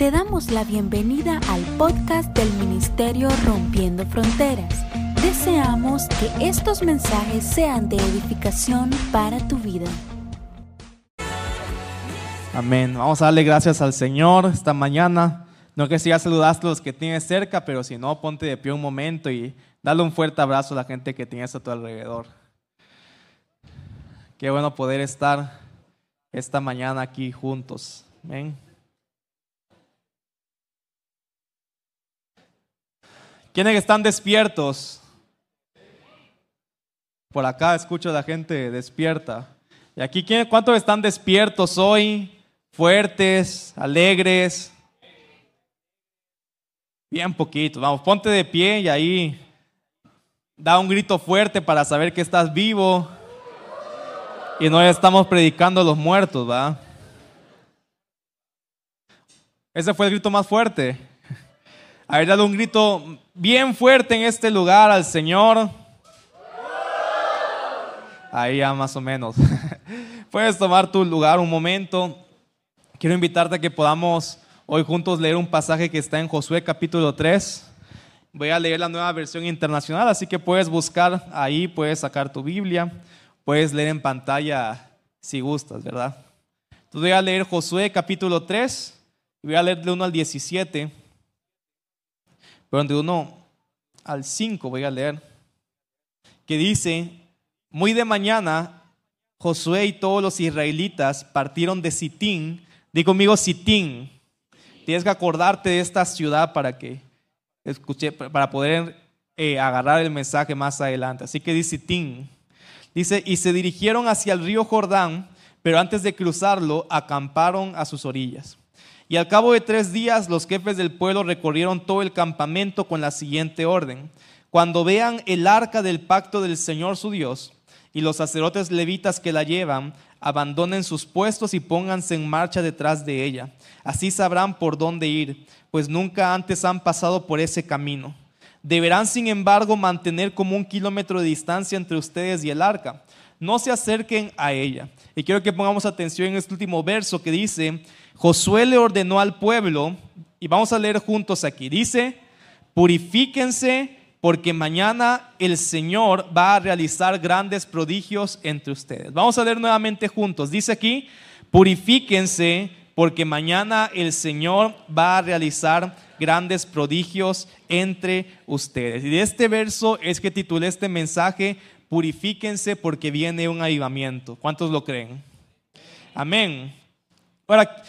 Te damos la bienvenida al podcast del Ministerio Rompiendo Fronteras. Deseamos que estos mensajes sean de edificación para tu vida. Amén. Vamos a darle gracias al Señor esta mañana. No que si ya saludaste a los que tienes cerca, pero si no, ponte de pie un momento y dale un fuerte abrazo a la gente que tienes a tu alrededor. Qué bueno poder estar esta mañana aquí juntos. Amén. ¿Quiénes están despiertos? Por acá escucho a la gente despierta. ¿Y aquí cuántos están despiertos hoy? Fuertes, alegres. Bien poquito. Vamos, ponte de pie y ahí da un grito fuerte para saber que estás vivo. Y no estamos predicando a los muertos, ¿va? Ese fue el grito más fuerte. Haber dado un grito bien fuerte en este lugar al Señor. Ahí ya más o menos. Puedes tomar tu lugar un momento. Quiero invitarte a que podamos hoy juntos leer un pasaje que está en Josué capítulo 3. Voy a leer la nueva versión internacional, así que puedes buscar ahí, puedes sacar tu Biblia, puedes leer en pantalla si gustas, ¿verdad? Entonces voy a leer Josué capítulo 3 y voy a leer de 1 al 17. Pero de 1 al 5 voy a leer, que dice, muy de mañana Josué y todos los israelitas partieron de Sitín, di conmigo Sitín, tienes que acordarte de esta ciudad para que escuche, para poder eh, agarrar el mensaje más adelante. Así que dice Sitín, dice, y se dirigieron hacia el río Jordán, pero antes de cruzarlo acamparon a sus orillas. Y al cabo de tres días los jefes del pueblo recorrieron todo el campamento con la siguiente orden. Cuando vean el arca del pacto del Señor su Dios y los sacerdotes levitas que la llevan, abandonen sus puestos y pónganse en marcha detrás de ella. Así sabrán por dónde ir, pues nunca antes han pasado por ese camino. Deberán, sin embargo, mantener como un kilómetro de distancia entre ustedes y el arca. No se acerquen a ella. Y quiero que pongamos atención en este último verso que dice, Josué le ordenó al pueblo, y vamos a leer juntos aquí, dice, purifíquense porque mañana el Señor va a realizar grandes prodigios entre ustedes. Vamos a leer nuevamente juntos. Dice aquí, purifíquense porque mañana el Señor va a realizar grandes prodigios entre ustedes. Y de este verso es que titulé este mensaje, purifíquense porque viene un avivamiento. ¿Cuántos lo creen? Amén. Ahora,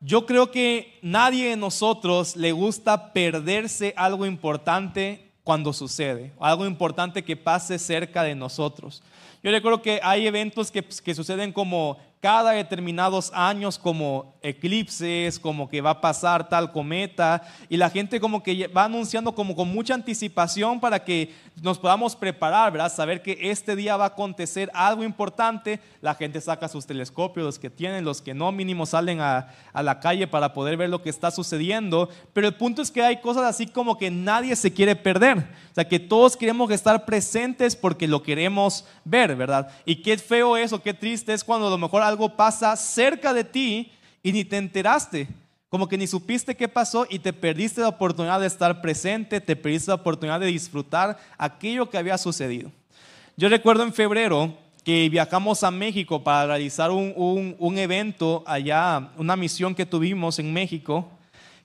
yo creo que nadie de nosotros le gusta perderse algo importante cuando sucede, algo importante que pase cerca de nosotros. Yo recuerdo que hay eventos que, que suceden como cada determinados años como eclipses, como que va a pasar tal cometa, y la gente como que va anunciando como con mucha anticipación para que nos podamos preparar, ¿verdad? Saber que este día va a acontecer algo importante, la gente saca sus telescopios, los que tienen, los que no, mínimo salen a, a la calle para poder ver lo que está sucediendo, pero el punto es que hay cosas así como que nadie se quiere perder, o sea, que todos queremos estar presentes porque lo queremos ver, ¿verdad? Y qué feo es o qué triste es cuando a lo mejor algo pasa cerca de ti y ni te enteraste. Como que ni supiste qué pasó y te perdiste la oportunidad de estar presente, te perdiste la oportunidad de disfrutar aquello que había sucedido. Yo recuerdo en febrero que viajamos a México para realizar un, un, evento allá, una misión que tuvimos en México,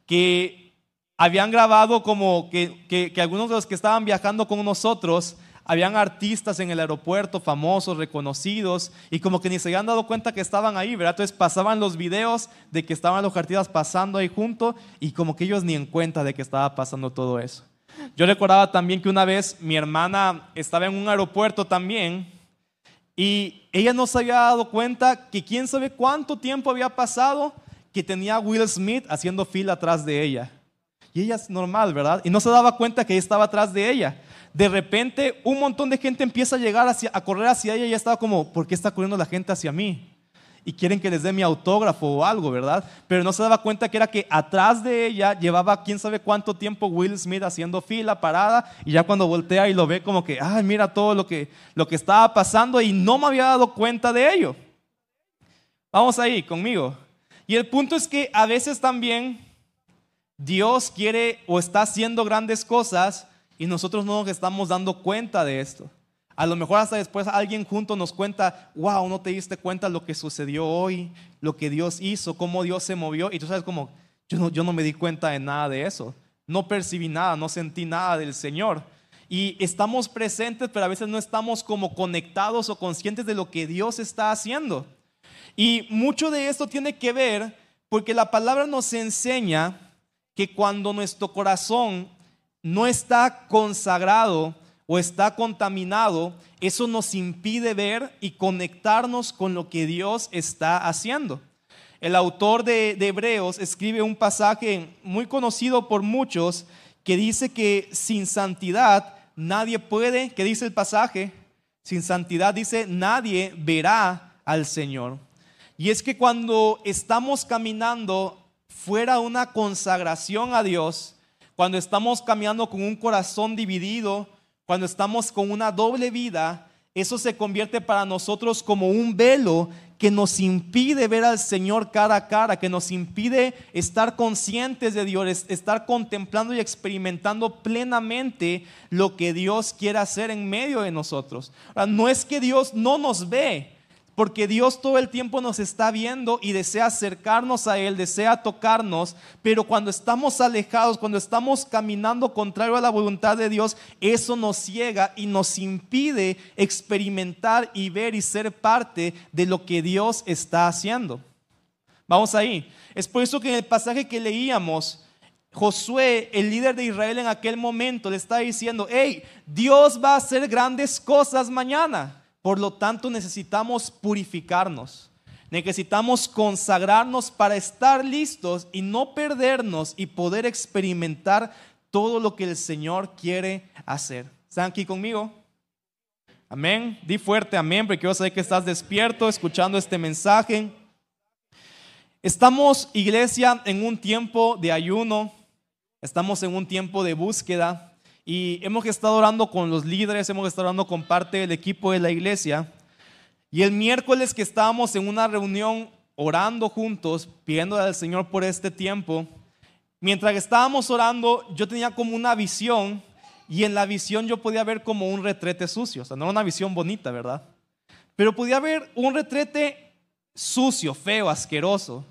que habían grabado como que, que, que algunos de los que estaban viajando con nosotros habían artistas en el aeropuerto famosos, reconocidos, y como que ni se habían dado cuenta que estaban ahí, ¿verdad? Entonces pasaban los videos de que estaban los artistas pasando ahí junto y como que ellos ni en cuenta de que estaba pasando todo eso. Yo recordaba también que una vez mi hermana estaba en un aeropuerto también y ella no se había dado cuenta que quién sabe cuánto tiempo había pasado que tenía Will Smith haciendo fila atrás de ella. Y ella es normal, ¿verdad? Y no se daba cuenta que estaba atrás de ella de repente un montón de gente empieza a llegar hacia, a correr hacia ella y ya estaba como, ¿por qué está corriendo la gente hacia mí? Y quieren que les dé mi autógrafo o algo, ¿verdad? Pero no se daba cuenta que era que atrás de ella llevaba quién sabe cuánto tiempo Will Smith haciendo fila, parada, y ya cuando voltea y lo ve como que, ay, mira todo lo que, lo que estaba pasando y no me había dado cuenta de ello. Vamos ahí conmigo. Y el punto es que a veces también Dios quiere o está haciendo grandes cosas y nosotros no nos estamos dando cuenta de esto. A lo mejor hasta después alguien junto nos cuenta, wow, no te diste cuenta lo que sucedió hoy, lo que Dios hizo, cómo Dios se movió. Y tú sabes como, yo no, yo no me di cuenta de nada de eso. No percibí nada, no sentí nada del Señor. Y estamos presentes, pero a veces no estamos como conectados o conscientes de lo que Dios está haciendo. Y mucho de esto tiene que ver porque la palabra nos enseña que cuando nuestro corazón no está consagrado o está contaminado, eso nos impide ver y conectarnos con lo que Dios está haciendo. El autor de, Hebreos escribe un pasaje muy conocido por muchos que dice que sin santidad nadie puede, ¿qué dice el pasaje? Sin santidad dice, nadie verá al Señor. Y es que cuando estamos caminando fuera una consagración a Dios, cuando estamos caminando con un corazón dividido, cuando estamos con una doble vida, eso se convierte para nosotros como un velo que nos impide ver al Señor cara a cara, que nos impide estar conscientes de Dios, estar contemplando y experimentando plenamente lo que Dios quiere hacer en medio de nosotros. no es que Dios no nos ve, porque Dios todo el tiempo nos está viendo y desea acercarnos a Él, desea tocarnos, pero cuando estamos alejados, cuando estamos caminando contrario a la voluntad de Dios, eso nos ciega y nos impide experimentar y ver y ser parte de lo que Dios está haciendo. Vamos ahí. Es por eso que en el pasaje que leíamos, Josué, el líder de Israel en aquel momento, le está diciendo, hey, Dios va a hacer grandes cosas mañana. Por lo tanto, necesitamos purificarnos. Necesitamos consagrarnos para estar listos y no perdernos y poder experimentar todo lo que el Señor quiere hacer. ¿Están aquí conmigo? Amén. Di fuerte amén, porque yo sé que estás despierto escuchando este mensaje. Estamos, iglesia, en un tiempo de ayuno. Estamos en un tiempo de búsqueda. Y hemos estado orando con los líderes, hemos estado orando con parte del equipo de la iglesia. Y el miércoles que estábamos en una reunión orando juntos, pidiendo al Señor por este tiempo, mientras estábamos orando, yo tenía como una visión y en la visión yo podía ver como un retrete sucio. O sea, no era una visión bonita, ¿verdad? Pero podía ver un retrete sucio, feo, asqueroso,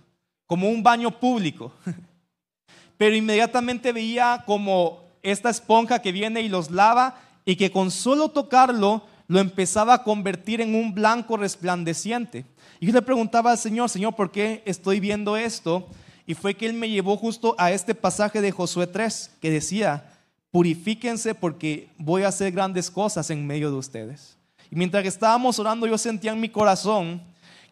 como un baño público. Pero inmediatamente veía como esta esponja que viene y los lava y que con solo tocarlo lo empezaba a convertir en un blanco resplandeciente. Y yo le preguntaba al Señor, Señor, ¿por qué estoy viendo esto? Y fue que Él me llevó justo a este pasaje de Josué 3 que decía, purifíquense porque voy a hacer grandes cosas en medio de ustedes. Y mientras que estábamos orando, yo sentía en mi corazón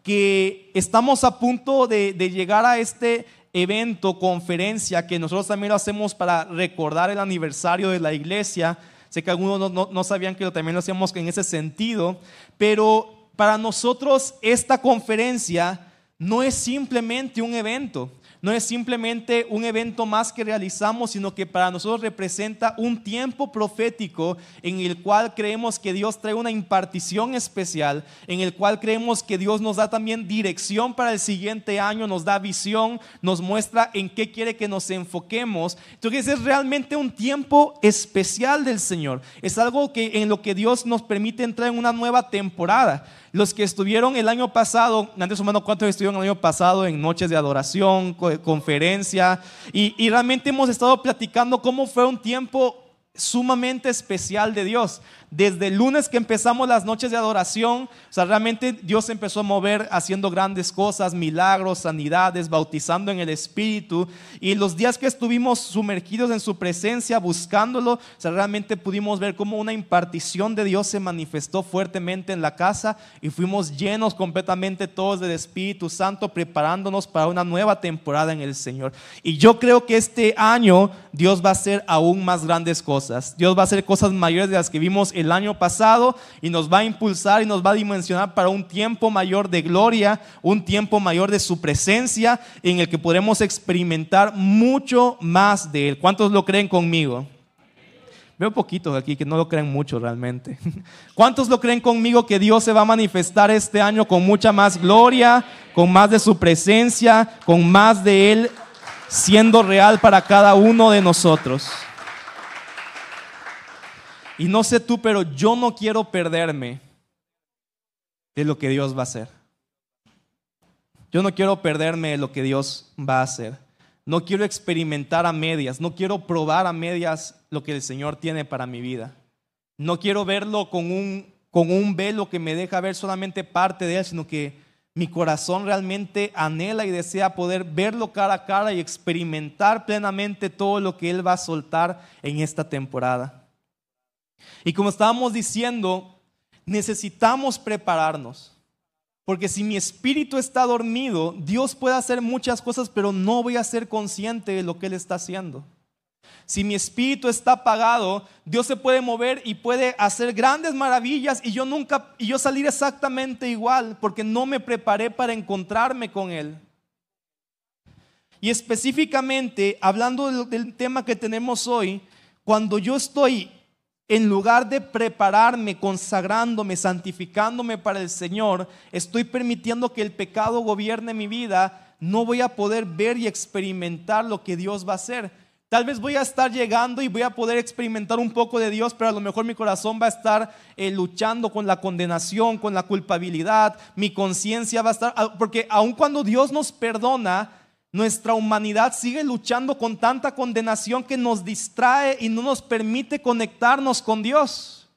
que estamos a punto de, de llegar a este evento, conferencia, que nosotros también lo hacemos para recordar el aniversario de la iglesia. Sé que algunos no, sabían que también lo hacíamos en ese sentido, pero para nosotros esta conferencia no es simplemente un evento no es simplemente un evento más que realizamos, sino que para nosotros representa un tiempo profético en el cual creemos que Dios trae una impartición especial, en el cual creemos que Dios nos da también dirección para el siguiente año, nos da visión, nos muestra en qué quiere que nos enfoquemos. Entonces es realmente un tiempo especial del Señor. Es algo que en lo que Dios nos permite entrar en una nueva temporada. Los que estuvieron el año pasado, antes humano, ¿cuántos estuvieron el año pasado en noches de adoración, conferencia? Y, y realmente hemos estado platicando cómo fue un tiempo sumamente especial de Dios desde el lunes que empezamos las noches de adoración, o sea, realmente Dios empezó a mover haciendo grandes cosas, milagros, sanidades, bautizando en el Espíritu. Y los días que estuvimos sumergidos en su presencia, buscándolo, o sea, realmente pudimos ver cómo una impartición de Dios se manifestó fuertemente en la casa y fuimos llenos completamente todos del Espíritu Santo, preparándonos para una nueva temporada en el Señor. Y yo creo que este año Dios va a hacer aún más grandes cosas. Dios va a hacer cosas mayores de las que vimos el año pasado y nos va a impulsar y nos va a dimensionar para un tiempo mayor de gloria, un tiempo mayor de su presencia en el que podremos experimentar mucho más de Él. ¿Cuántos lo creen conmigo? Veo poquitos aquí que no lo creen mucho realmente. ¿Cuántos lo creen conmigo que Dios se va a manifestar este año con mucha más gloria, con más de su presencia, con más de Él siendo real para cada uno de nosotros. Y no sé tú, pero yo no quiero perderme de lo que Dios va a hacer. Yo no quiero perderme de lo que Dios va a hacer. No quiero experimentar a medias, no quiero probar a medias lo que el Señor tiene para mi vida. No quiero verlo con un, con un velo que me deja ver solamente parte de Él, sino que mi corazón realmente anhela y desea poder verlo cara a cara y experimentar plenamente todo lo que Él va a soltar en esta temporada. Y como estábamos diciendo, necesitamos prepararnos. Porque si mi espíritu está dormido, Dios puede hacer muchas cosas, pero no voy a ser consciente de lo que Él está haciendo. Si mi espíritu está apagado, Dios se puede mover y puede hacer grandes maravillas y yo nunca y yo salir exactamente igual porque no me preparé para encontrarme con él. Y específicamente hablando del tema que tenemos hoy, cuando yo estoy en lugar de prepararme, consagrándome, santificándome para el Señor, estoy permitiendo que el pecado gobierne mi vida, no voy a poder ver y experimentar lo que Dios va a hacer. Tal vez voy a estar llegando y voy a poder experimentar un poco de Dios, pero a lo mejor mi corazón va a estar eh, luchando con la condenación, con la culpabilidad, mi conciencia va a estar, ah, porque aun cuando Dios nos perdona, nuestra humanidad sigue luchando con tanta condenación que nos distrae y no nos permite conectarnos con Dios.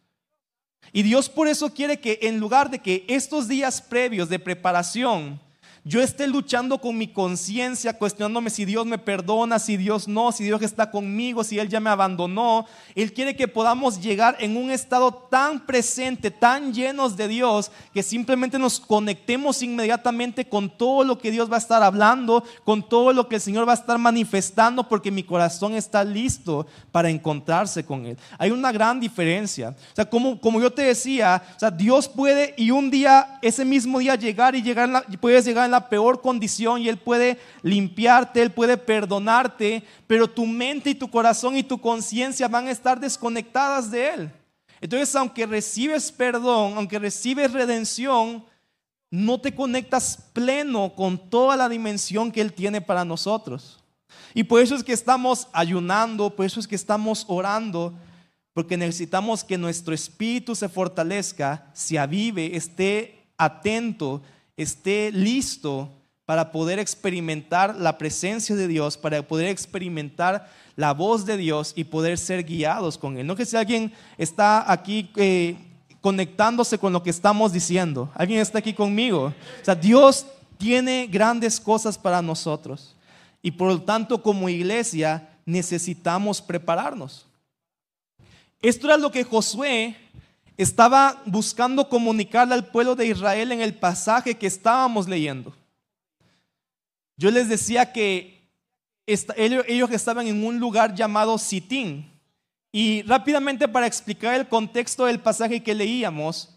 Y Dios por eso quiere que en lugar de que estos días previos de preparación, yo esté luchando con mi conciencia, cuestionándome si Dios me perdona, si Dios no, si Dios está conmigo, si Él ya me abandonó. Él quiere que podamos llegar en un estado tan presente, tan llenos de Dios, que simplemente nos conectemos inmediatamente con todo lo que Dios va a estar hablando, con todo lo que el Señor va a estar manifestando, porque mi corazón está listo para encontrarse con Él. Hay una gran diferencia. O sea, como, como yo te decía, o sea, Dios puede y un día, ese mismo día llegar y llegar, puedes llegar en la peor condición y Él puede limpiarte, Él puede perdonarte, pero tu mente y tu corazón y tu conciencia van a estar desconectadas de Él. Entonces, aunque recibes perdón, aunque recibes redención, no te conectas pleno con toda la dimensión que Él tiene para nosotros. Y por eso es que estamos ayunando, por eso es que estamos orando, porque necesitamos que nuestro espíritu se fortalezca, se avive, esté atento esté listo para poder experimentar la presencia de Dios, para poder experimentar la voz de Dios y poder ser guiados con Él. No que si alguien está aquí eh, conectándose con lo que estamos diciendo, alguien está aquí conmigo. O sea, Dios tiene grandes cosas para nosotros y por lo tanto como iglesia necesitamos prepararnos. Esto era lo que Josué estaba buscando comunicarle al pueblo de Israel en el pasaje que estábamos leyendo. Yo les decía que ellos estaban en un lugar llamado Sitín. Y rápidamente para explicar el contexto del pasaje que leíamos,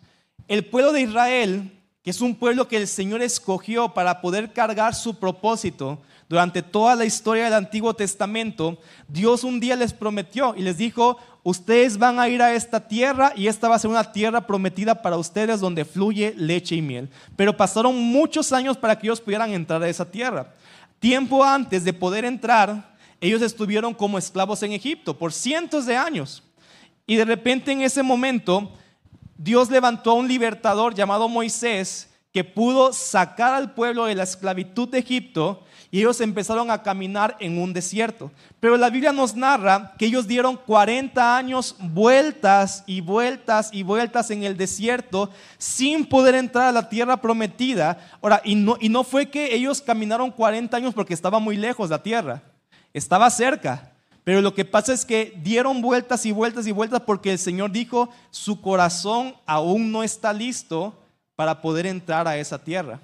el pueblo de Israel, que es un pueblo que el Señor escogió para poder cargar su propósito durante toda la historia del Antiguo Testamento, Dios un día les prometió y les dijo, ustedes van a ir a esta tierra y esta va a ser una tierra prometida para ustedes donde fluye leche y miel. Pero pasaron muchos años para que ellos pudieran entrar a esa tierra. Tiempo antes de poder entrar, ellos estuvieron como esclavos en Egipto por cientos de años. Y de repente en ese momento, Dios levantó a un libertador llamado Moisés que pudo sacar al pueblo de la esclavitud de Egipto y ellos empezaron a caminar en un desierto. Pero la Biblia nos narra que ellos dieron 40 años vueltas y vueltas y vueltas en el desierto sin poder entrar a la tierra prometida. Ahora, y no, y no fue que ellos caminaron 40 años porque estaba muy lejos la tierra, estaba cerca. Pero lo que pasa es que dieron vueltas y vueltas y vueltas porque el Señor dijo, su corazón aún no está listo para poder entrar a esa tierra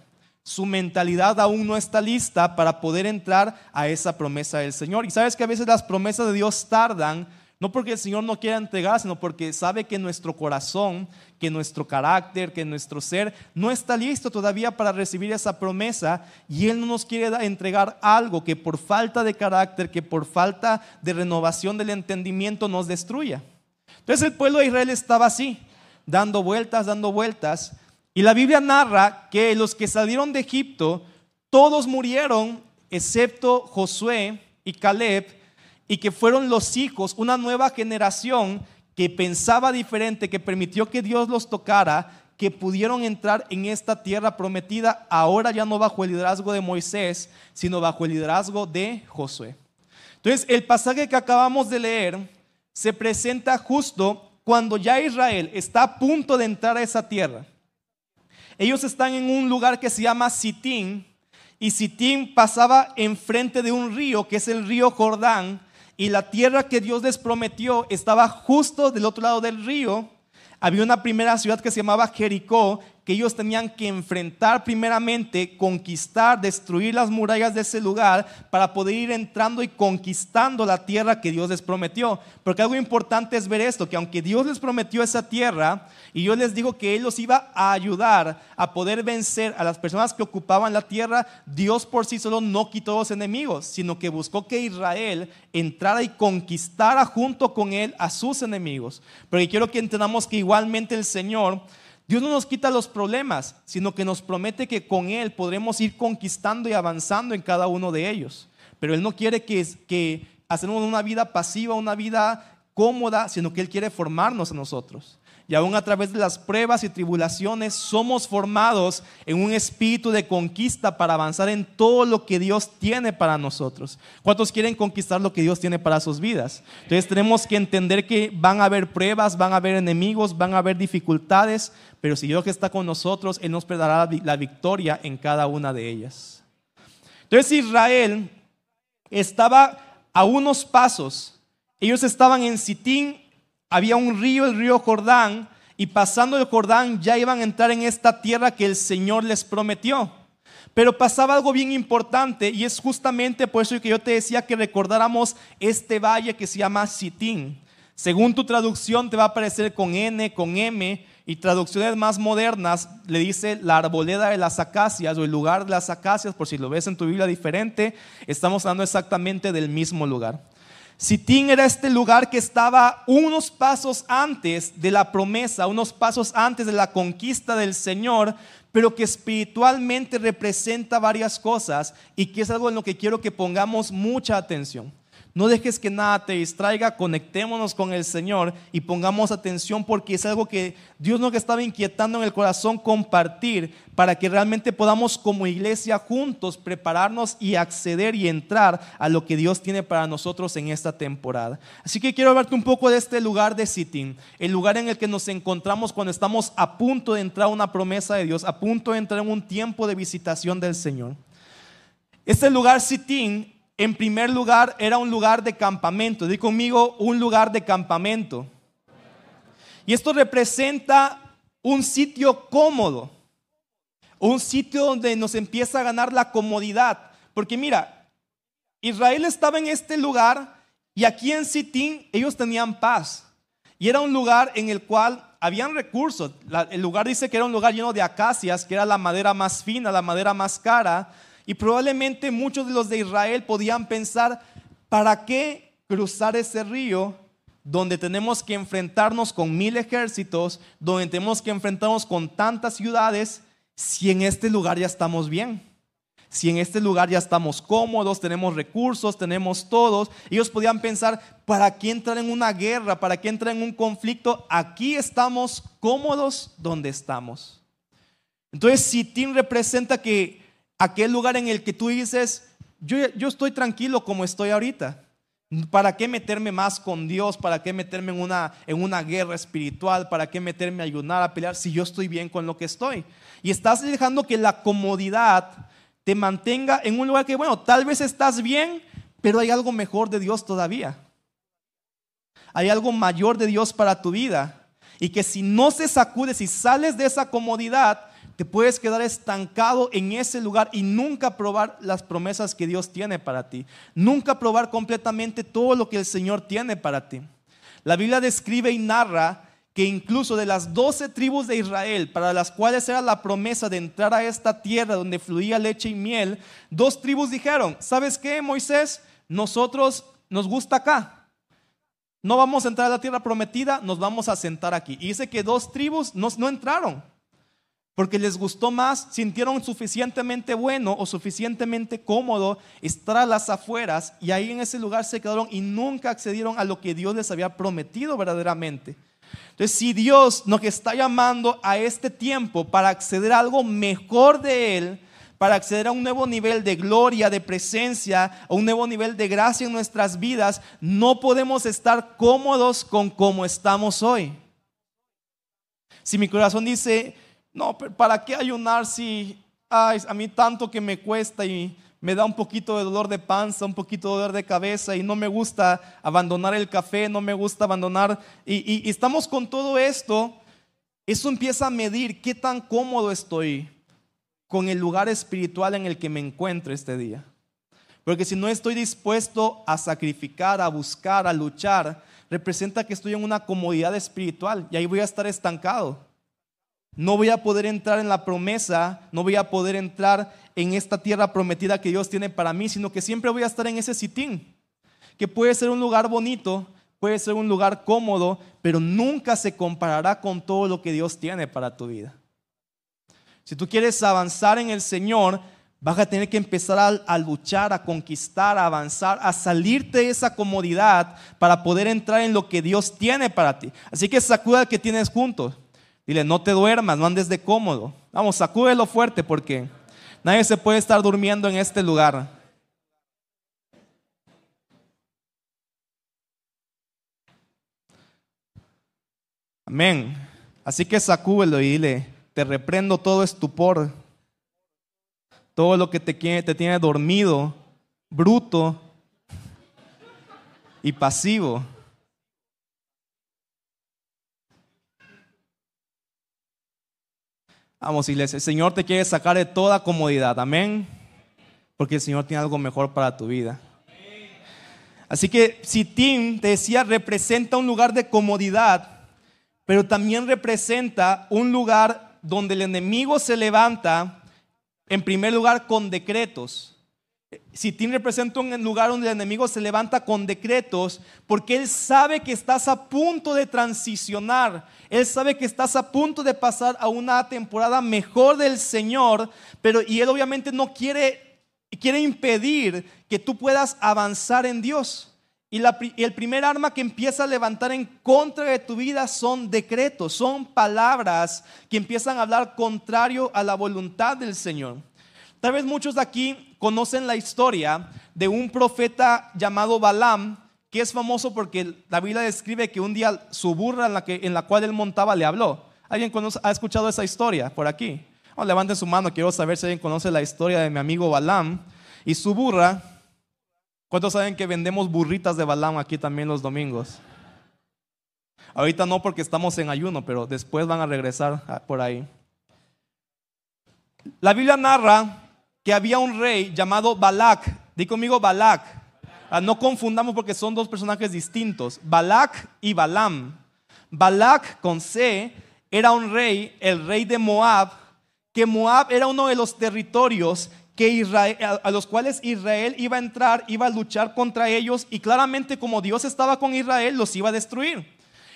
su mentalidad aún no está lista para poder entrar a esa promesa del Señor. Y sabes que a veces las promesas de Dios tardan, no porque el Señor no quiera entregar, sino porque sabe que nuestro corazón, que nuestro carácter, que nuestro ser no está listo todavía para recibir esa promesa y Él no nos quiere entregar algo que por falta de carácter, que por falta de renovación del entendimiento nos destruya. Entonces el pueblo de Israel estaba así, dando vueltas, dando vueltas, y la Biblia narra que los que salieron de Egipto, todos murieron excepto Josué y Caleb, y que fueron los hijos, una nueva generación que pensaba diferente, que permitió que Dios los tocara, que pudieron entrar en esta tierra prometida, ahora ya no bajo el liderazgo de Moisés, sino bajo el liderazgo de Josué. Entonces, el pasaje que acabamos de leer se presenta justo cuando ya Israel está a punto de entrar a esa tierra. Ellos están en un lugar que se llama Sitín, y Sitín pasaba enfrente de un río, que es el río Jordán, y la tierra que Dios les prometió estaba justo del otro lado del río. Había una primera ciudad que se llamaba Jericó, que ellos tenían que enfrentar primeramente, conquistar, destruir las murallas de ese lugar para poder ir entrando y conquistando la tierra que Dios les prometió. Porque algo importante es ver esto, que aunque Dios les prometió esa tierra y yo les digo que Él los iba a ayudar a poder vencer a las personas que ocupaban la tierra, Dios por sí solo no quitó los enemigos, sino que buscó que Israel entrara y conquistara junto con Él a sus enemigos. Pero quiero que entendamos que igualmente el Señor Dios no nos quita los problemas, sino que nos promete que con Él podremos ir conquistando y avanzando en cada uno de ellos. Pero Él no quiere que, hacemos una vida pasiva, una vida cómoda, sino que Él quiere formarnos a nosotros. Y aún a través de las pruebas y tribulaciones somos formados en un espíritu de conquista para avanzar en todo lo que Dios tiene para nosotros. ¿Cuántos quieren conquistar lo que Dios tiene para sus vidas? Entonces tenemos que entender que van a haber pruebas, van a haber enemigos, van a haber dificultades, pero si Dios está con nosotros, Él nos dará la victoria en cada una de ellas. Entonces Israel estaba a unos pasos. Ellos estaban en Sitín había un río, el río Jordán, y pasando el Jordán ya iban a entrar en esta tierra que el Señor les prometió. Pero pasaba algo bien importante y es justamente por eso que yo te decía que recordáramos este valle que se llama Sitín. Según tu traducción te va a aparecer con N, con M y traducciones más modernas le dice la arboleda de las acacias o el lugar de las acacias, por si lo ves en tu Biblia diferente, estamos hablando exactamente del mismo lugar. Sitín era este lugar que estaba unos pasos antes de la promesa, unos pasos antes de la conquista del Señor, pero que espiritualmente representa varias cosas y que es algo en lo que quiero que pongamos mucha atención. No dejes que nada te distraiga, conectémonos con el Señor y pongamos atención porque es algo que Dios nos estaba inquietando en el corazón compartir para que realmente podamos como iglesia juntos prepararnos y acceder y entrar a lo que Dios tiene para nosotros en esta temporada. Así que quiero hablarte un poco de este lugar de Sitín, el lugar en el que nos encontramos cuando estamos a punto de entrar a una promesa de Dios, a punto de entrar en un tiempo de visitación del Señor. Este lugar Sitín en primer lugar, era un lugar de campamento. Di conmigo, un lugar de campamento. Y esto representa un sitio cómodo. Un sitio donde nos empieza a ganar la comodidad. Porque mira, Israel estaba en este lugar y aquí en Sitín ellos tenían paz. Y era un lugar en el cual habían recursos. el lugar dice que era un lugar lleno de acacias, que era la madera más fina, la madera más cara. Y probablemente muchos de los de Israel podían pensar, ¿para qué cruzar ese río donde tenemos que enfrentarnos con mil ejércitos, donde tenemos que enfrentarnos con tantas ciudades, si en este lugar ya estamos bien? Si en este lugar ya estamos cómodos, tenemos recursos, tenemos todos, ellos podían pensar, ¿para qué entrar en una guerra? ¿Para qué entrar en un conflicto? Aquí estamos cómodos donde estamos. Entonces, Sitín representa que aquel lugar en el que tú dices, yo, yo estoy tranquilo como estoy ahorita. ¿Para qué meterme más con Dios? ¿Para qué meterme en una, en una guerra espiritual? ¿Para qué meterme a ayunar, a pelear si yo estoy bien con lo que estoy? Y estás dejando que la comodidad te mantenga en un lugar que, bueno, tal vez estás bien, pero hay algo mejor de Dios todavía. Hay algo mayor de Dios para tu vida. Y que si no se sacude, si sales de esa comodidad, te puedes quedar estancado en ese lugar y nunca probar las promesas que Dios tiene para ti. Nunca probar completamente todo lo que el Señor tiene para ti. La Biblia describe y narra que incluso de las doce tribus de Israel, para las cuales era la promesa de entrar a esta tierra donde fluía leche y miel, dos tribus dijeron, ¿sabes qué, Moisés? Nosotros nos gusta acá. No vamos a entrar a la tierra prometida, nos vamos a sentar aquí. Y dice que dos tribus no, no entraron. Porque les gustó más, sintieron suficientemente bueno o suficientemente cómodo estar a las afueras y ahí en ese lugar se quedaron y nunca accedieron a lo que Dios les había prometido verdaderamente. Entonces, si Dios nos está llamando a este tiempo para acceder a algo mejor de Él, para acceder a un nuevo nivel de gloria, de presencia, a un nuevo nivel de gracia en nuestras vidas, no podemos estar cómodos con cómo estamos hoy. Si mi corazón dice, no, ¿para qué ayunar si ay, a mí tanto que me cuesta y me da un poquito de dolor de panza, un poquito de dolor de cabeza y no me gusta abandonar el café, no me gusta abandonar. Y, y, estamos con todo esto, eso empieza a medir qué tan cómodo estoy con el lugar espiritual en el que me encuentro este día. Porque si no estoy dispuesto a sacrificar, a buscar, a luchar, representa que estoy en una comodidad espiritual y ahí voy a estar estancado. No voy a poder entrar en la promesa, no voy a poder entrar en esta tierra prometida que Dios tiene para mí, sino que siempre voy a estar en ese sitín, que puede ser un lugar bonito, puede ser un lugar cómodo, pero nunca se comparará con todo lo que Dios tiene para tu vida. Si tú quieres avanzar en el Señor, vas a tener que empezar a, luchar, a conquistar, a avanzar, a salirte de esa comodidad para poder entrar en lo que Dios tiene para ti. Así que sacuda que tienes juntos. Dile, no te duermas, no andes de cómodo. Vamos, sacúdelo fuerte porque nadie se puede estar durmiendo en este lugar. Amén. Así que sacúdelo y dile, te reprendo todo estupor, todo lo que te, te tiene dormido, bruto y pasivo. Vamos, iglesia, el Señor te quiere sacar de toda comodidad, amén. Porque el Señor tiene algo mejor para tu vida. Así que si Tim te decía, representa un lugar de comodidad, pero también representa un lugar donde el enemigo se levanta, en primer lugar, con decretos. Sitín representa un lugar donde el enemigo se levanta con decretos porque él sabe que estás a punto de transicionar. Él sabe que estás a punto de pasar a una temporada mejor del Señor, pero y él obviamente no quiere quiere impedir que tú puedas avanzar en Dios. Y, y el primer arma que empieza a levantar en contra de tu vida son decretos, son palabras que empiezan a hablar contrario a la voluntad del Señor. Tal vez muchos de aquí conocen la historia de un profeta llamado Balaam, que es famoso porque la Biblia describe que un día su burra en la, que, en la cual él montaba le habló. ¿Alguien ha escuchado esa historia por aquí? Oh, levanten su mano, quiero saber si alguien conoce la historia de mi amigo Balaam y su burra. ¿Cuántos saben que vendemos burritas de Balaam aquí también los domingos? Ahorita no porque estamos en ayuno, pero después van a regresar por ahí. La Biblia narra que había un rey llamado Balak. Di conmigo Balak. Ah, no confundamos porque son dos personajes distintos. Balak y Balam. Balak con C era un rey, el rey de Moab, que Moab era uno de los territorios que a los cuales Israel iba a entrar, iba a luchar contra ellos y claramente como Dios estaba con Israel los iba a destruir.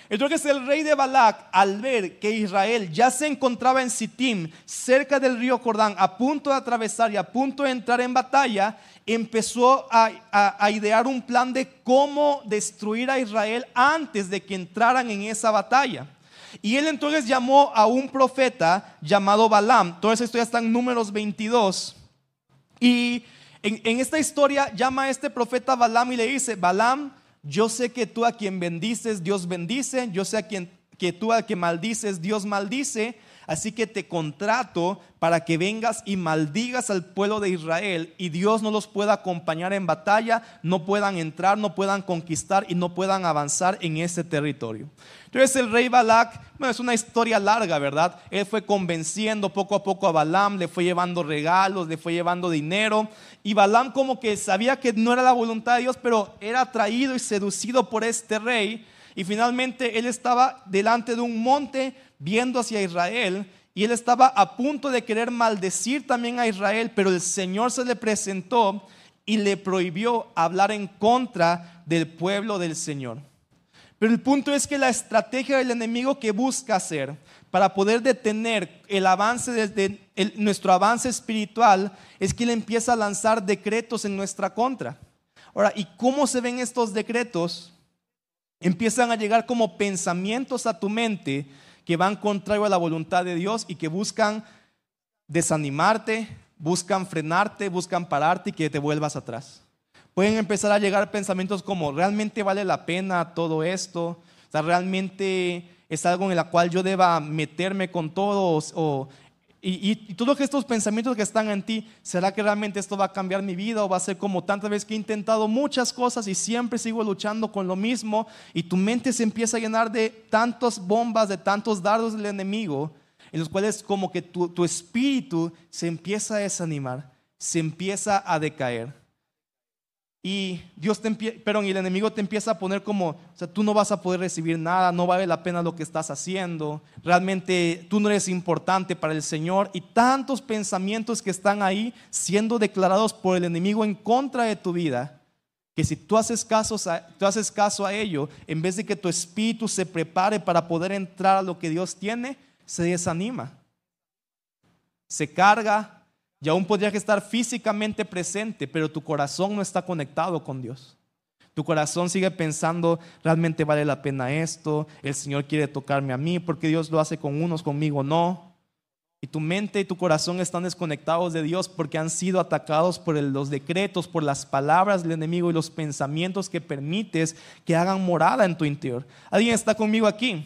Entonces el rey de Balac, al ver que Israel ya se encontraba en Sittim, cerca del río Jordán, a punto de atravesar y a punto de entrar en batalla, empezó a, idear un plan de cómo destruir a Israel antes de que entraran en esa batalla. Y él entonces llamó a un profeta llamado Balaam. Toda esa historia está en números 22. Y en, en esta historia llama a este profeta Balaam y le dice, Balaam, yo sé que tú a quien bendices, Dios bendice. Yo sé a quien, que tú a quien maldices, Dios maldice. Así que te contrato para que vengas y maldigas al pueblo de Israel y Dios no los pueda acompañar en batalla, no puedan entrar, no puedan conquistar y no puedan avanzar en ese territorio. Entonces el rey Balak, bueno, es una historia larga, ¿verdad? Él fue convenciendo poco a poco a Balaam, le fue llevando regalos, le fue llevando dinero y Balaam como que sabía que no era la voluntad de Dios, pero era atraído y seducido por este rey y finalmente él estaba delante de un monte viendo hacia Israel y él estaba a punto de querer maldecir también a Israel, pero el Señor se le presentó y le prohibió hablar en contra del pueblo del Señor. Pero el punto es que la estrategia del enemigo que busca hacer para poder detener el avance desde nuestro avance espiritual es que él empieza a lanzar decretos en nuestra contra. Ahora, ¿y cómo se ven estos decretos? Empiezan a llegar como pensamientos a tu mente que van contrario a la voluntad de Dios y que buscan desanimarte, buscan frenarte, buscan pararte y que te vuelvas atrás. Pueden empezar a llegar pensamientos como, ¿realmente vale la pena todo esto? O sea, ¿realmente es algo en el cual yo deba meterme con todos? O, y, y, todos estos pensamientos que están en ti, ¿será que realmente esto va a cambiar mi vida o va a ser como tantas veces que he intentado muchas cosas y siempre sigo luchando con lo mismo? Y tu mente se empieza a llenar de tantas bombas, de tantos dardos del enemigo, en los cuales como que tu, tu espíritu se empieza a desanimar, se empieza a decaer. Y Dios te perdón, y el enemigo te empieza a poner como, o sea, tú no vas a poder recibir nada, no vale la pena lo que estás haciendo, realmente tú no eres importante para el Señor y tantos pensamientos que están ahí siendo declarados por el enemigo en contra de tu vida, que si tú haces caso a, tú haces caso a ello, en vez de que tu espíritu se prepare para poder entrar a lo que Dios tiene, se desanima, se carga, y aún podrías estar físicamente presente, pero tu corazón no está conectado con Dios. Tu corazón sigue pensando, realmente vale la pena esto, el Señor quiere tocarme a mí, porque Dios lo hace con unos, conmigo no. Y tu mente y tu corazón están desconectados de Dios porque han sido atacados por los decretos, por las palabras del enemigo y los pensamientos que permites que hagan morada en tu interior. ¿Alguien está conmigo aquí?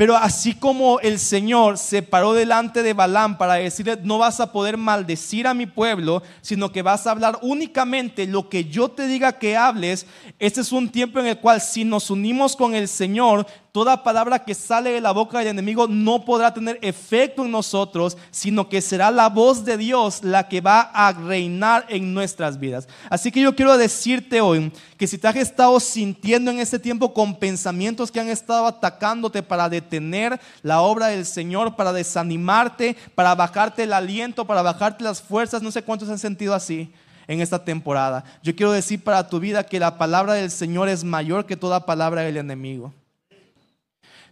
Pero así como el Señor se paró delante de Balaam para decirle, no vas a poder maldecir a mi pueblo, sino que vas a hablar únicamente lo que yo te diga que hables, este es un tiempo en el cual si nos unimos con el Señor, toda palabra que sale de la boca del enemigo no podrá tener efecto en nosotros, sino que será la voz de Dios la que va a reinar en nuestras vidas. Así que yo quiero decirte hoy que si te has estado sintiendo en este tiempo con pensamientos que han estado atacándote para detener la obra del Señor, para desanimarte, para bajarte el aliento, para bajarte las fuerzas, no sé cuántos han sentido así en esta temporada. Yo quiero decir para tu vida que la palabra del Señor es mayor que toda palabra del enemigo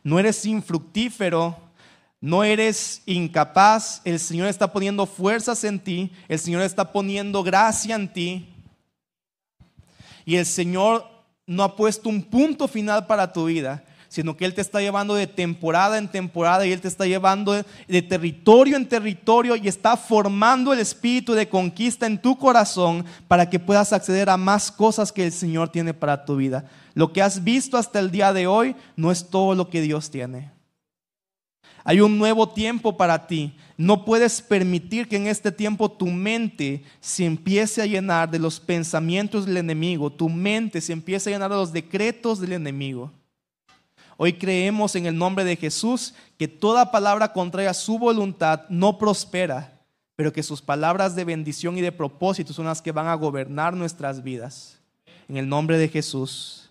no eres infructífero, no eres incapaz, el Señor está poniendo fuerzas en ti, el Señor está poniendo gracia en ti. Y el Señor no ha puesto un punto final para tu vida, sino que Él te está llevando de temporada en temporada y Él te está llevando de territorio en territorio y está formando el espíritu de conquista en tu corazón para que puedas acceder a más cosas que el Señor tiene para tu vida. Lo que has visto hasta el día de hoy no es todo lo que Dios tiene. Hay un nuevo tiempo para ti. No puedes permitir que en este tiempo tu mente se empiece a llenar de los pensamientos del enemigo, tu mente se empiece a llenar de los decretos del enemigo. Hoy creemos en el nombre de Jesús que toda palabra contraria su voluntad no prospera, pero que sus palabras de bendición y de propósito son las que van a gobernar nuestras vidas. En el nombre de Jesús.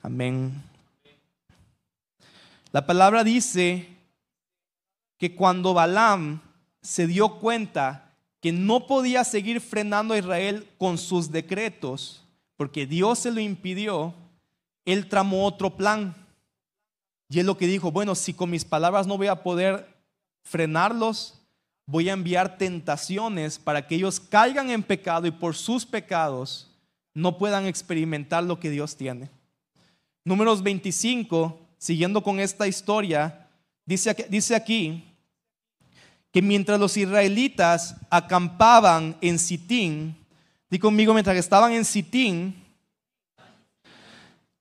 Amén. La palabra dice que cuando Balaam se dio cuenta que no podía seguir frenando a Israel con sus decretos, porque Dios se lo impidió, él tramó otro plan. Y es lo que dijo, bueno, si con mis palabras no voy a poder frenarlos, voy a enviar tentaciones para que ellos caigan en pecado y por sus pecados no puedan experimentar lo que Dios tiene. Números 25, siguiendo con esta historia, dice, dice aquí que mientras los israelitas acampaban en Sitín, di conmigo, mientras estaban en Sitín,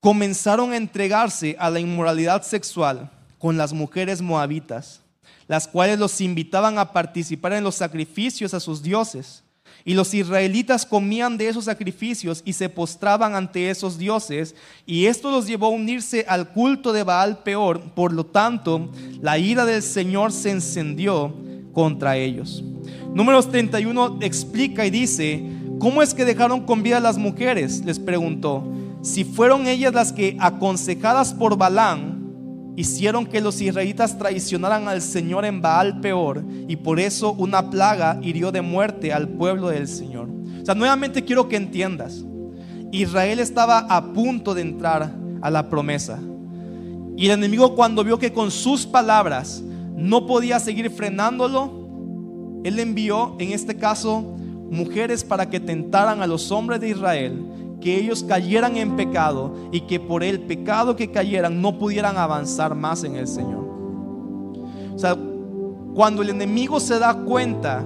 comenzaron a entregarse a la inmoralidad sexual con las mujeres moabitas, las cuales los invitaban a participar en los sacrificios a sus dioses. Y los israelitas comían de esos sacrificios y se postraban ante esos dioses. Y esto los llevó a unirse al culto de Baal peor. Por lo tanto, la ira del Señor se encendió contra ellos. Números 31 explica y dice, ¿cómo es que dejaron con vida a las mujeres? Les preguntó si fueron ellas las que, aconsejadas por Balán, hicieron que los israelitas traicionaran al Señor en Baal peor, y por eso una plaga hirió de muerte al pueblo del Señor. O sea, nuevamente quiero que entiendas, Israel estaba a punto de entrar a la promesa. Y el enemigo cuando vio que con sus palabras no podía seguir frenándolo, él envió, en este caso, mujeres para que tentaran a los hombres de Israel, que ellos cayeran en pecado y que por el pecado que cayeran no pudieran avanzar más en el Señor. O sea, cuando el enemigo se da cuenta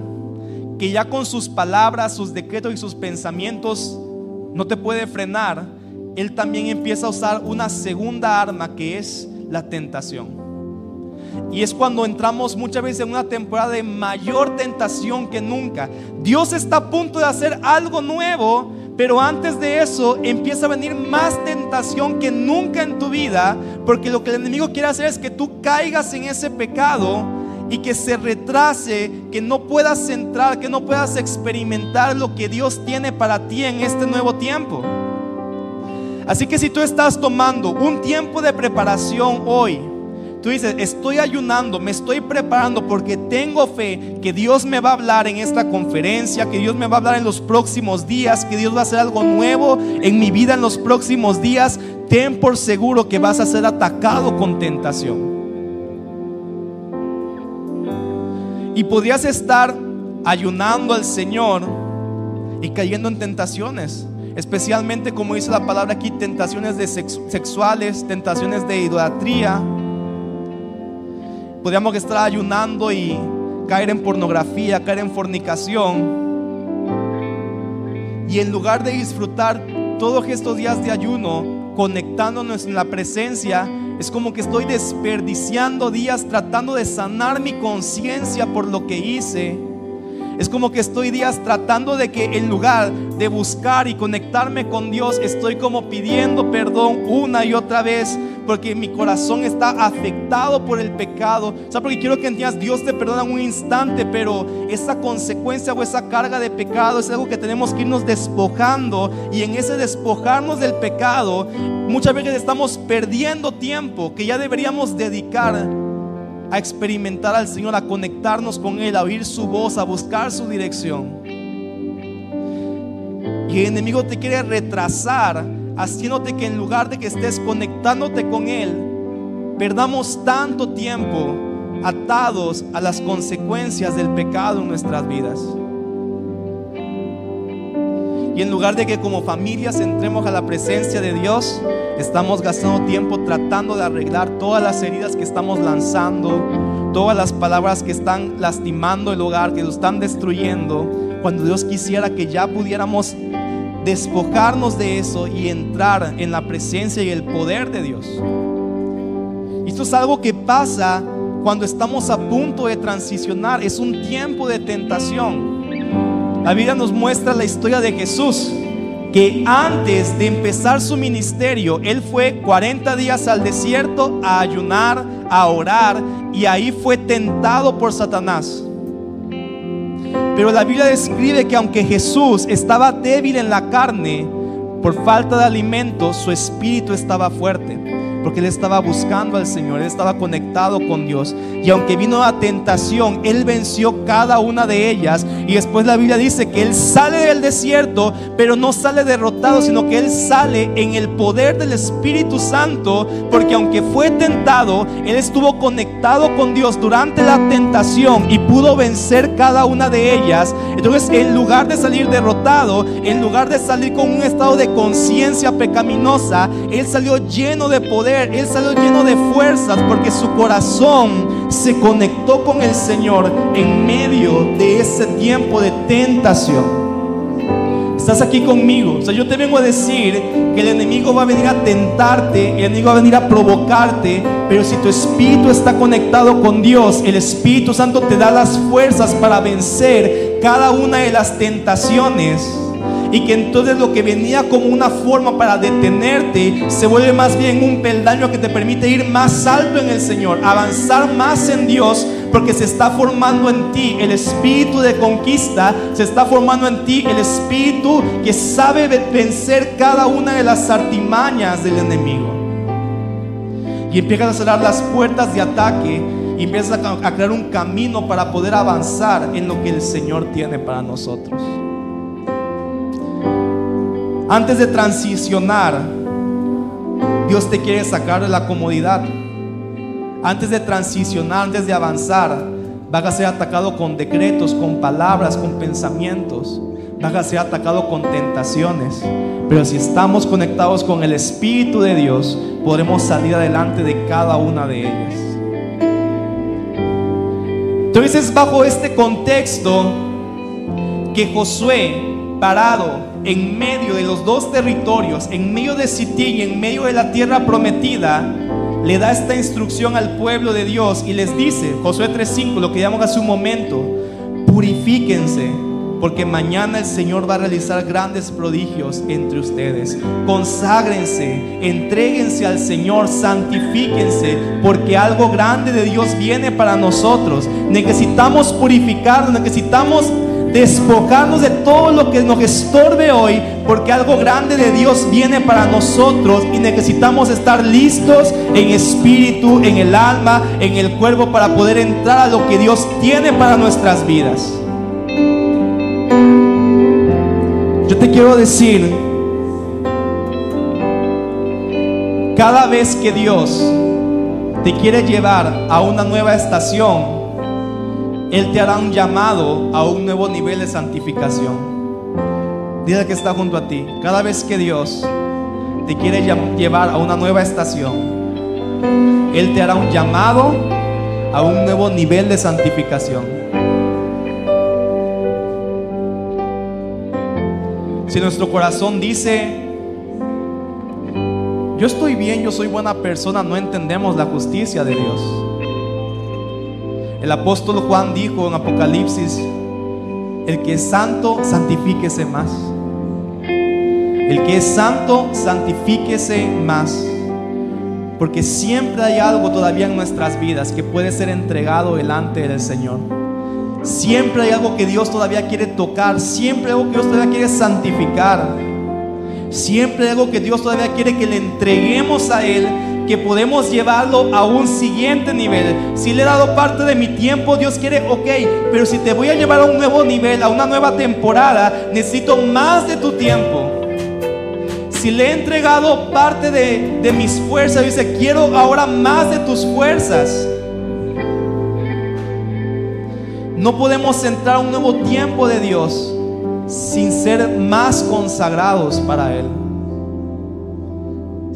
que ya con sus palabras, sus decretos y sus pensamientos no te puede frenar, él también empieza a usar una segunda arma que es la tentación. Y es cuando entramos muchas veces en una temporada de mayor tentación que nunca. Dios está a punto de hacer algo nuevo, pero antes de eso empieza a venir más tentación que nunca en tu vida, porque lo que el enemigo quiere hacer es que tú caigas en ese pecado y que se retrase, que no puedas entrar, que no puedas experimentar lo que Dios tiene para ti en este nuevo tiempo. Así que si tú estás tomando un tiempo de preparación hoy, Tú dices, estoy ayunando, me estoy preparando porque tengo fe que Dios me va a hablar en esta conferencia, que Dios me va a hablar en los próximos días, que Dios va a hacer algo nuevo en mi vida en los próximos días. Ten por seguro que vas a ser atacado con tentación. Y podrías estar ayunando al Señor y cayendo en tentaciones. Especialmente como dice la palabra aquí, tentaciones de sexuales, tentaciones de idolatría, Podríamos estar ayunando y caer en pornografía, caer en fornicación. Y en lugar de disfrutar todos estos días de ayuno, conectándonos en la presencia, es como que estoy desperdiciando días tratando de sanar mi conciencia por lo que hice es como que estoy días tratando de que en lugar de buscar y conectarme con Dios, estoy como pidiendo perdón una y otra vez porque mi corazón está afectado por el pecado. Sea, porque quiero que entiendas, Dios te perdona un instante, pero esa consecuencia o esa carga de pecado es algo que tenemos que irnos despojando. Y en ese despojarnos del pecado, muchas veces estamos perdiendo tiempo que ya deberíamos dedicar a experimentar al Señor, a conectarnos con Él, a oír su voz, a buscar su dirección. Y el enemigo te quiere retrasar, haciéndote que en lugar de que estés conectándote con Él, perdamos tanto tiempo atados a las consecuencias del pecado en nuestras vidas. Y en lugar de que como familias entremos a la presencia de Dios, estamos gastando tiempo tratando de arreglar todas las heridas que estamos lanzando, todas las palabras que están lastimando el hogar, que lo están destruyendo, cuando Dios quisiera que ya pudiéramos despojarnos de eso y entrar en la presencia y el poder de Dios. Esto es algo que pasa cuando estamos a punto de transicionar, es un tiempo de tentación. La Biblia nos muestra la historia de Jesús, que antes de empezar su ministerio, él fue 40 días al desierto a ayunar, a orar, y ahí fue tentado por Satanás. Pero la Biblia describe que aunque Jesús estaba débil en la carne, por falta de alimento, su espíritu estaba fuerte porque él estaba buscando al Señor, él estaba conectado con Dios. Y aunque vino la tentación, él venció cada una de ellas. Y después la Biblia dice que él sale del desierto, pero no sale derrotado, sino que él sale en el poder del Espíritu Santo, porque aunque fue tentado, él estuvo conectado con Dios durante la tentación y pudo vencer cada una de ellas. Entonces, en lugar de salir derrotado, en lugar de salir con un estado de conciencia pecaminosa, él salió lleno de poder él salió lleno de fuerzas porque su corazón se conectó con el Señor en medio de ese tiempo de tentación. Estás aquí conmigo. O sea, yo te vengo a decir que el enemigo va a venir a tentarte, el enemigo va a venir a provocarte, pero si tu espíritu está conectado con Dios, el Espíritu Santo te da las fuerzas para vencer cada una de las tentaciones y que entonces lo que venía como una forma para detenerte se vuelve más bien un peldaño que te permite ir más alto en el Señor, avanzar más en Dios, porque se está formando en ti el espíritu de conquista, se está formando en ti el espíritu que sabe vencer cada una de las artimañas del enemigo. Y empiezas a cerrar las puertas de ataque y empiezas a crear un camino para poder avanzar en lo que el Señor tiene para nosotros. Antes de transicionar, Dios te quiere sacar de la comodidad. antes de transicionar, antes de avanzar, vas a ser atacado con decretos, con palabras, con pensamientos. Vas a ser atacado con tentaciones. Pero si estamos conectados con el Espíritu de Dios, podremos salir adelante de cada una de ellas. Entonces, bajo este contexto, que Josué, parado en medio de los dos territorios, en medio de Sitín y en medio de la tierra prometida, le da esta instrucción al pueblo de Dios y les dice, Josué 3:5, lo que llamamos hace un momento, purifíquense, porque mañana el Señor va a realizar grandes prodigios entre ustedes. Conságrense, entréguense al Señor, santifíquense, porque algo grande de Dios viene para nosotros. Necesitamos purificarnos, necesitamos despojarnos de todo lo que nos estorbe hoy, porque algo grande de Dios viene para nosotros y necesitamos estar listos en espíritu, en el alma, en el cuerpo para poder entrar a lo que Dios tiene para nuestras vidas. Yo te quiero decir, cada vez que Dios te quiere llevar a una nueva estación, él te hará un llamado a un nuevo nivel de santificación. Dile que está junto a ti. Cada vez que Dios te quiere llevar a una nueva estación, Él te hará un llamado a un nuevo nivel de santificación. Si nuestro corazón dice, yo estoy bien, yo soy buena persona, no entendemos la justicia de Dios. El apóstol Juan dijo en Apocalipsis, el que es santo, santifíquese más. El que es santo, santifíquese más. Porque siempre hay algo todavía en nuestras vidas que puede ser entregado delante del Señor. Siempre hay algo que Dios todavía quiere tocar. Siempre hay algo que Dios todavía quiere santificar. Siempre hay algo que Dios todavía quiere que le entreguemos a Él que podemos llevarlo a un siguiente nivel. Si le he dado parte de mi tiempo, Dios quiere, ok, pero si te voy a llevar a un nuevo nivel, a una nueva temporada, necesito más de tu tiempo. Si le he entregado parte de, de mis fuerzas, dice, quiero ahora más de tus fuerzas. No podemos entrar a un nuevo tiempo de Dios sin ser más consagrados para Él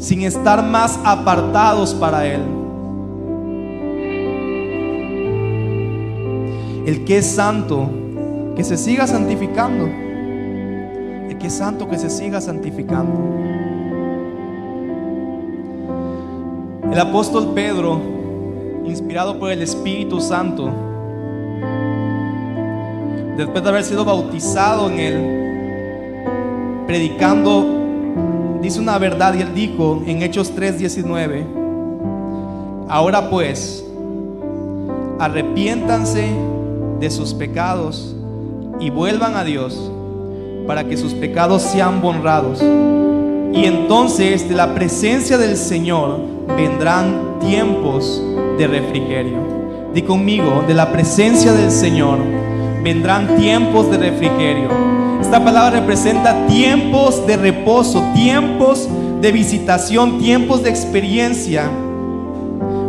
sin estar más apartados para Él. El que es santo, que se siga santificando. El que es santo, que se siga santificando. El apóstol Pedro, inspirado por el Espíritu Santo, después de haber sido bautizado en él, predicando dice una verdad y él dijo en Hechos 3:19, ahora pues, arrepiéntanse de sus pecados y vuelvan a Dios para que sus pecados sean borrados. Y entonces de la presencia del Señor vendrán tiempos de refrigerio. Di conmigo, de la presencia del Señor vendrán tiempos de refrigerio. Esta palabra representa tiempos de reposo, tiempos de visitación, tiempos de experiencia.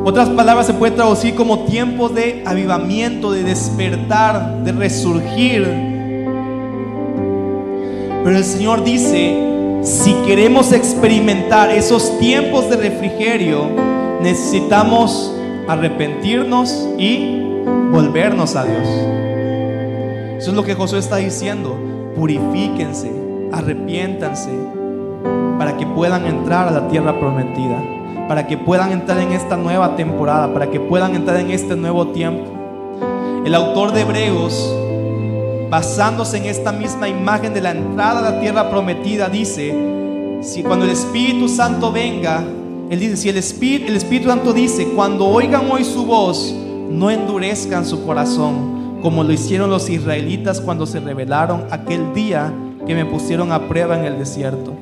Otras palabras se puede traducir como tiempos de avivamiento, de despertar, de resurgir. Pero el Señor dice, si queremos experimentar esos tiempos de refrigerio, necesitamos arrepentirnos y volvernos a Dios. Eso es lo que Josué está diciendo purifíquense, arrepiéntanse, para que puedan entrar a la tierra prometida, para que puedan entrar en esta nueva temporada, para que puedan entrar en este nuevo tiempo. El autor de Hebreos, basándose en esta misma imagen de la entrada a la tierra prometida, dice, si cuando el Espíritu Santo venga, él dice, si el Espíritu, el Espíritu Santo dice, cuando oigan hoy su voz, no endurezcan su corazón como lo hicieron los israelitas cuando se rebelaron aquel día que me pusieron a prueba en el desierto.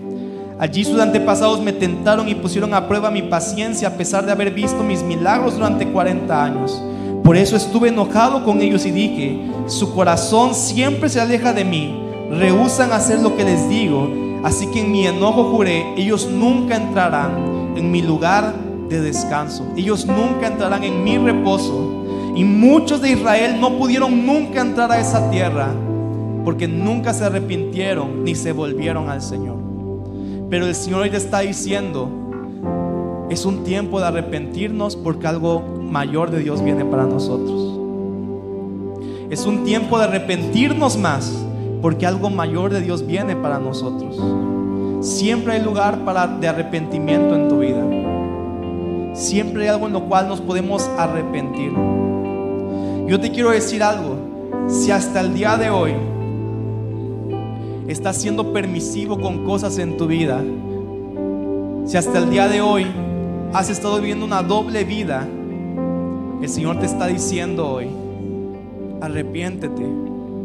Allí sus antepasados me tentaron y pusieron a prueba mi paciencia a pesar de haber visto mis milagros durante 40 años. Por eso estuve enojado con ellos y dije, su corazón siempre se aleja de mí, rehusan hacer lo que les digo, así que en mi enojo juré, ellos nunca entrarán en mi lugar de descanso. Ellos nunca entrarán en mi reposo. Y muchos de Israel no pudieron nunca entrar a esa tierra porque nunca se arrepintieron ni se volvieron al Señor. Pero el Señor hoy te está diciendo, es un tiempo de arrepentirnos porque algo mayor de Dios viene para nosotros. Es un tiempo de arrepentirnos más porque algo mayor de Dios viene para nosotros. Siempre hay lugar para, de arrepentimiento en tu vida. Siempre hay algo en lo cual nos podemos arrepentir. Yo te quiero decir algo. Si hasta el día de hoy estás siendo permisivo con cosas en tu vida, si hasta el día de hoy has estado viviendo una doble vida, el Señor te está diciendo hoy, arrepiéntete,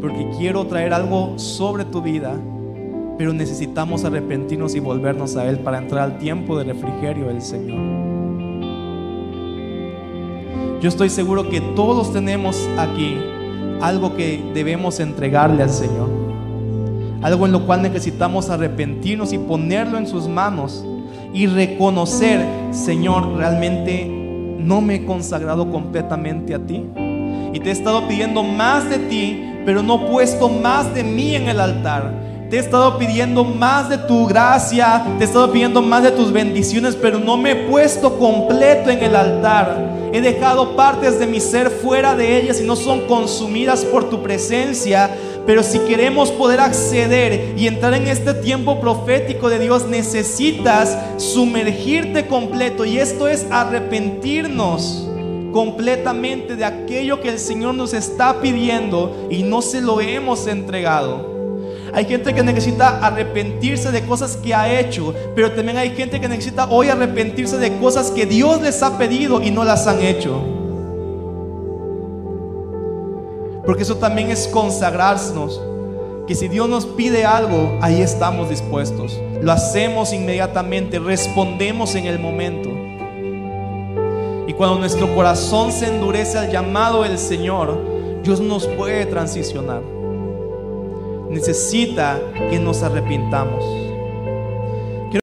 porque quiero traer algo sobre tu vida, pero necesitamos arrepentirnos y volvernos a Él para entrar al tiempo de refrigerio del Señor. Yo estoy seguro que todos tenemos aquí algo que debemos entregarle al Señor, algo en lo cual necesitamos arrepentirnos y ponerlo en sus manos y reconocer, Señor, realmente no me he consagrado completamente a ti. Y te he estado pidiendo más de ti, pero no he puesto más de mí en el altar. Te he estado pidiendo más de tu gracia, te he estado pidiendo más de tus bendiciones, pero no me he puesto completo en el altar. He dejado partes de mi ser fuera de ellas y no son consumidas por tu presencia. Pero si queremos poder acceder y entrar en este tiempo profético de Dios, necesitas sumergirte completo. Y esto es arrepentirnos completamente de aquello que el Señor nos está pidiendo y no se lo hemos entregado. Hay gente que necesita arrepentirse de cosas que ha hecho, pero también hay gente que necesita hoy arrepentirse de cosas que Dios les ha pedido y no las han hecho. Porque eso también es consagrarnos. Que si Dios nos pide algo, ahí estamos dispuestos. Lo hacemos inmediatamente, respondemos en el momento. Y cuando nuestro corazón se endurece al llamado del Señor, Dios nos puede transicionar. Necesita que nos arrepintamos.